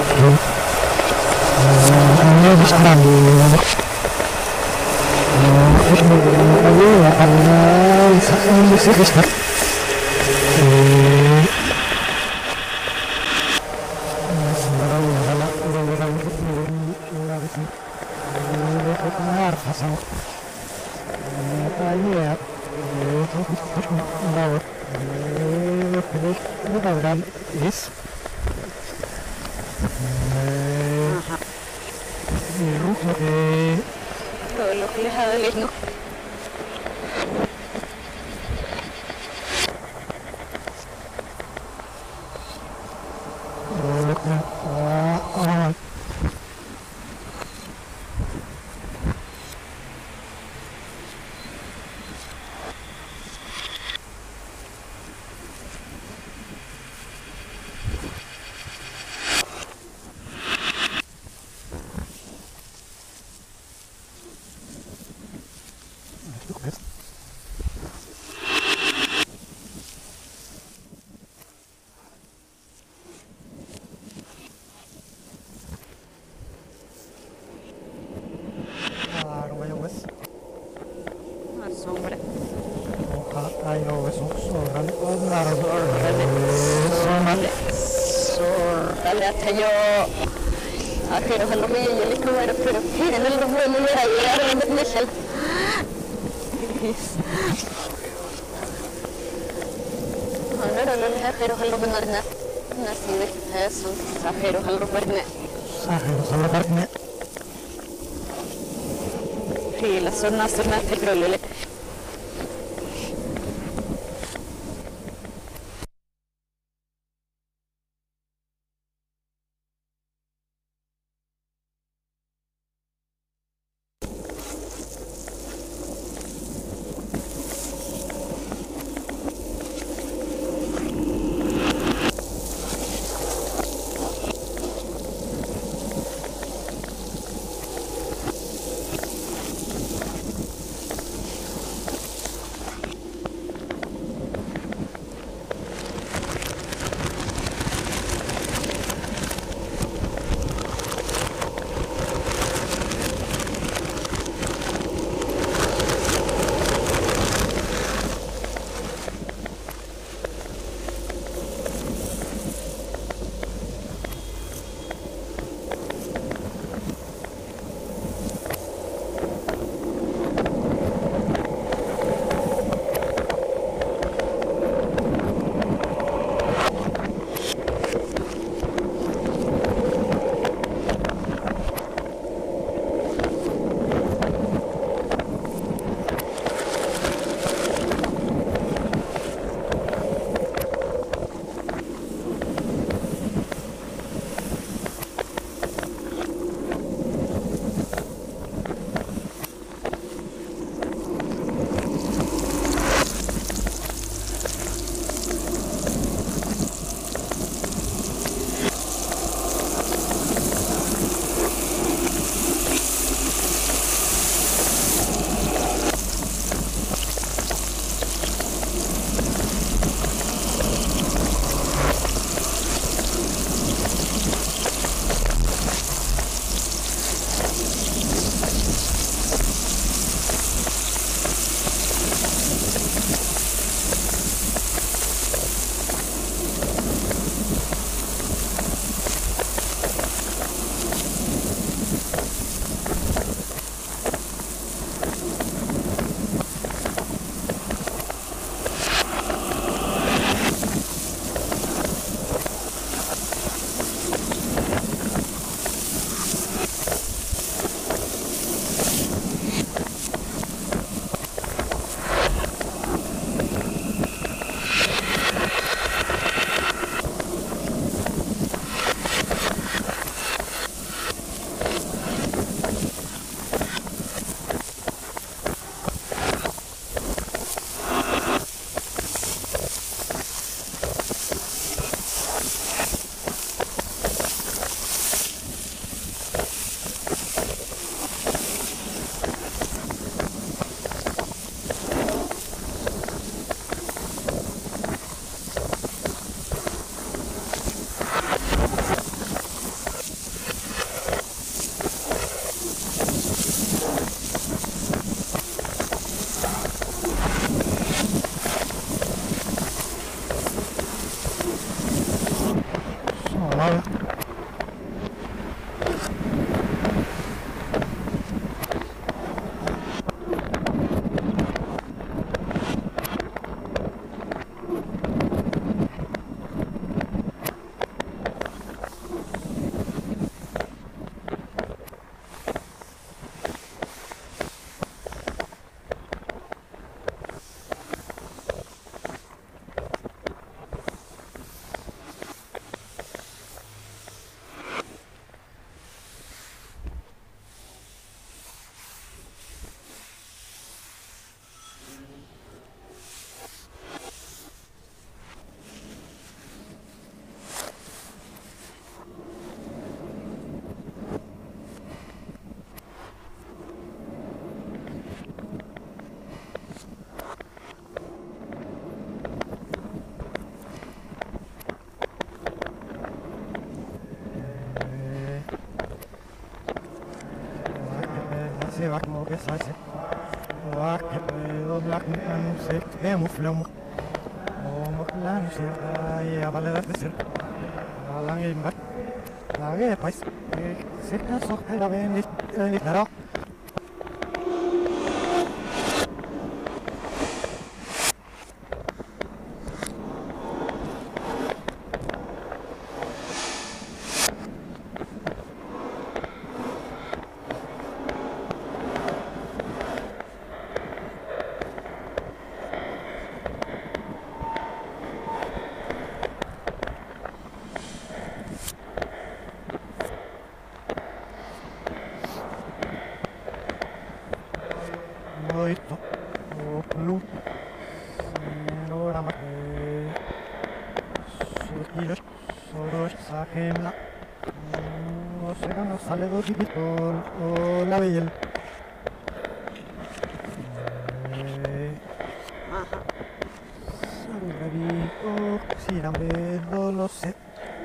pesarse. Var que puedo hablar no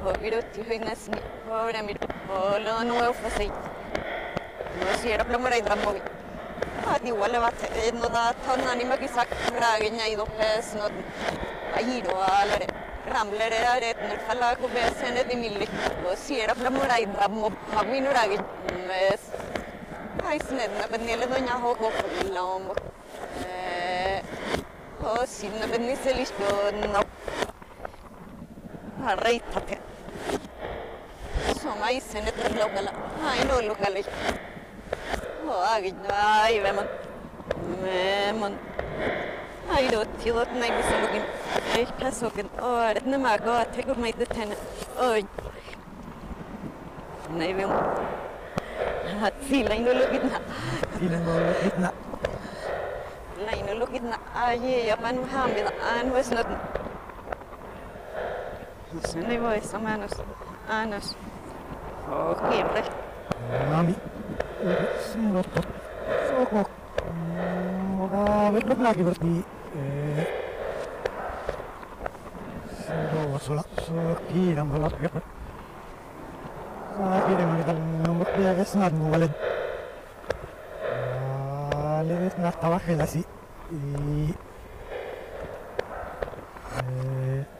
Hobiruti hoinasni hobramir polo nuevo fasi. No si era plomera y tampoco. Adi wala bat no da tan anima kisak ragina ido pes no ayiro alare. Ramlere are nerfala kubesene de milli. No si era plomera y tampoco. Magwinu ragin mes. Ay snedna benele doña hoko lombo. Oh, sinna benise listo no. Arreitate. Ay, se ne la locala. Ay, no, locale. Ay, ay, vemon. Vemon. Ay, do, tilat nay bisalugin. Ay, kasokin. Oh, etne mago, ategur may detene. Ay. Nay vemon. At sila inulugin na. Sila inulugin na. Nei, Sila inulugin na. Ay, yaman mahamin. Anwas na. Sunay voice, amanos. Anos. Anos. Voi samanos. Annos. Oh,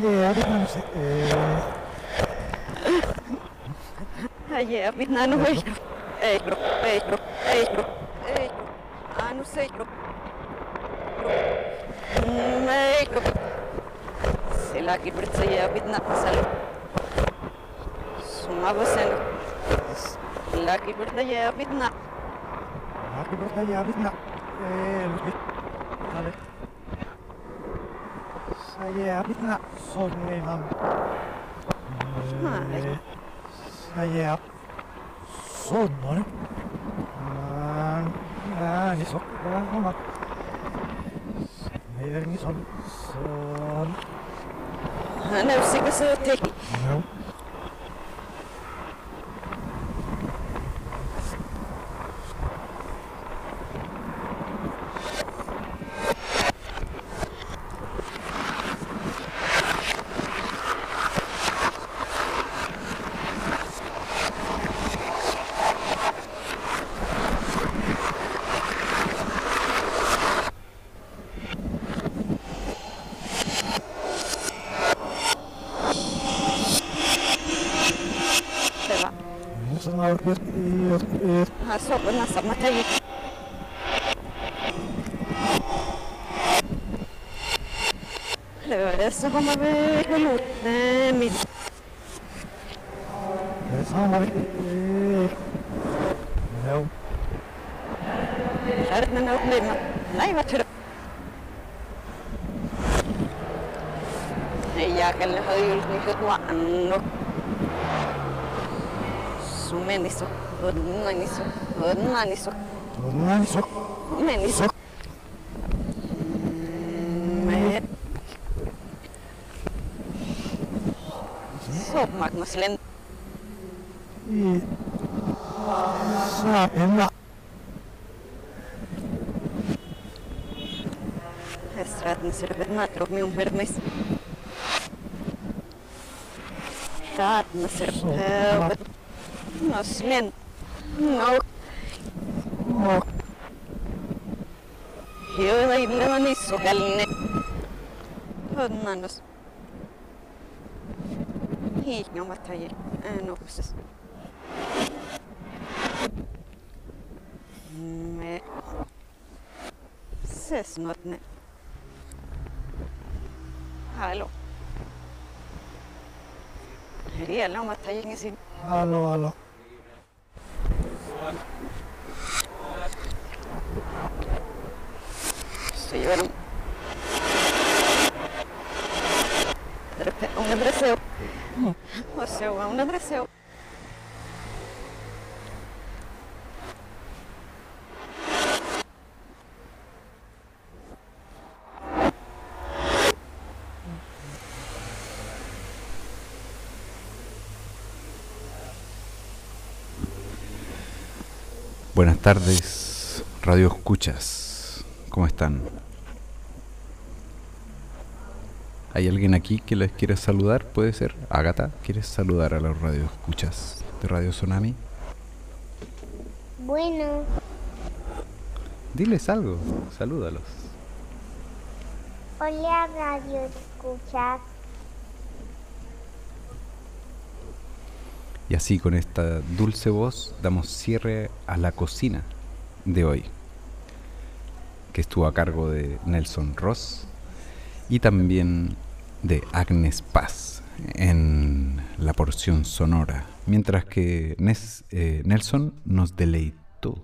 no sé Ai, ja, pitää no. Mm, Ei, bro. Silläkin pritsäjiä pitää sali. Summa vasen. Silläkin pritsäjiä pitää. Aquí por allá, Vizna. Eh, Saya Vizna. Sorry, mam. Ai. Saya. Sonno. Man. Ah, ni så. Ja, mamma. Meidän ni son. Son. Hän näysikö se teki? No. هصب هصب ما تيجي لسه هما بيقولوا قدامي مش عارف ان أنا أقول ما أيوه ترى هي كان هيقول لي خطوه عنك Meniso. Meniso. Meniso. Meniso. Meniso. Meniso. Meniso. Meniso. Meniso. Meniso. Meniso. Meniso. Hönnannos. Hiihnomat hajil. Äänoksessa. Me. Sesnot ne. Hallå. Reella om att ha ingen Buenas tardes, Radio Escuchas. ¿Cómo están? ¿Hay alguien aquí que les quiere saludar? ¿Puede ser? Agata, ¿quieres saludar a los Radio Escuchas de Radio Tsunami? Bueno, Diles algo, salúdalos. hola Radio Escuchas. Y así con esta dulce voz damos cierre a la cocina de hoy, que estuvo a cargo de Nelson Ross y también de Agnes Paz en la porción sonora, mientras que eh, Nelson nos deleitó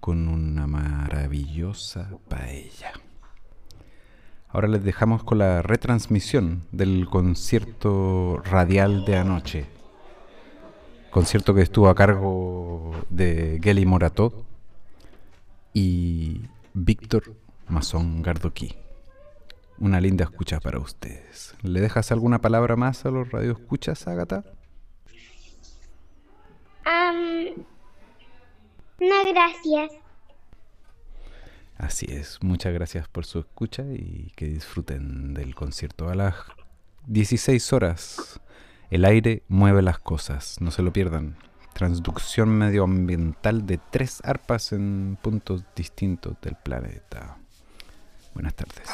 con una maravillosa paella. Ahora les dejamos con la retransmisión del concierto radial de anoche. Concierto que estuvo a cargo de Geli Morató y Víctor Mazón Gardoquí. Una linda escucha para ustedes. ¿Le dejas alguna palabra más a los radioescuchas, Ágata? Am, no, gracias. Así es, muchas gracias por su escucha y que disfruten del concierto. A las 16 horas, el aire mueve las cosas, no se lo pierdan. Transducción medioambiental de tres arpas en puntos distintos del planeta. Buenas tardes.